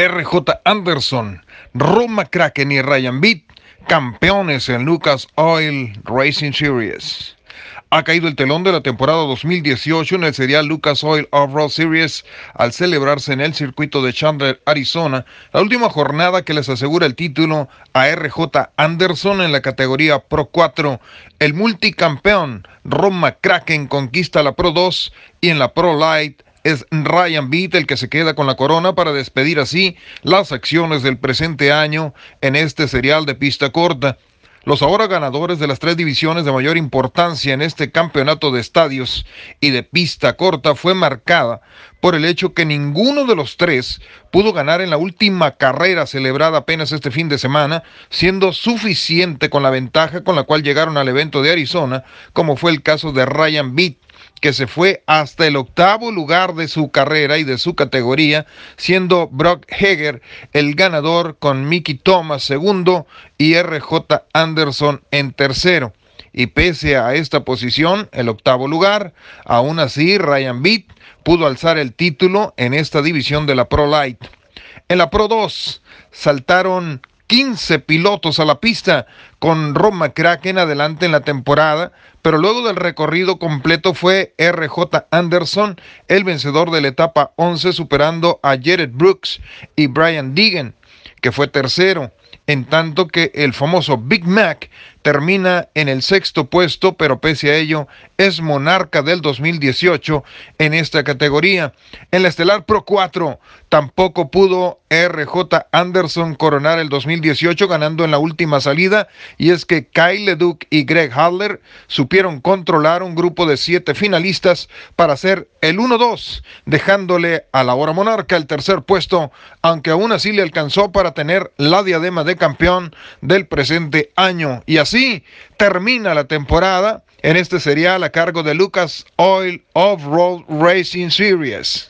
RJ Anderson, Ron McCracken y Ryan Beat, campeones en Lucas Oil Racing Series. Ha caído el telón de la temporada 2018 en el serial Lucas Oil Off-Road Series al celebrarse en el circuito de Chandler, Arizona, la última jornada que les asegura el título a RJ Anderson en la categoría Pro 4. El multicampeón Ron McCracken conquista la Pro 2 y en la Pro Light es Ryan Beat el que se queda con la corona para despedir así las acciones del presente año en este serial de pista corta. Los ahora ganadores de las tres divisiones de mayor importancia en este campeonato de estadios y de pista corta fue marcada por el hecho que ninguno de los tres pudo ganar en la última carrera celebrada apenas este fin de semana, siendo suficiente con la ventaja con la cual llegaron al evento de Arizona, como fue el caso de Ryan Beat que se fue hasta el octavo lugar de su carrera y de su categoría, siendo Brock Heger el ganador con Mickey Thomas segundo y RJ Anderson en tercero. Y pese a esta posición, el octavo lugar, aún así Ryan Beat pudo alzar el título en esta división de la Pro Light. En la Pro 2 saltaron 15 pilotos a la pista con Ron McCracken adelante en la temporada, pero luego del recorrido completo fue RJ Anderson el vencedor de la etapa 11 superando a Jared Brooks y Brian Deegan, que fue tercero, en tanto que el famoso Big Mac termina en el sexto puesto, pero pese a ello es monarca del 2018 en esta categoría. En la Estelar Pro 4 tampoco pudo RJ Anderson coronar el 2018 ganando en la última salida y es que Kyle LeDuc y Greg Hadler supieron controlar un grupo de siete finalistas para hacer el 1-2, dejándole a la hora monarca el tercer puesto, aunque aún así le alcanzó para tener la diadema de campeón del presente año y así Así termina la temporada en este serial a cargo de Lucas Oil Off-Road Racing Series.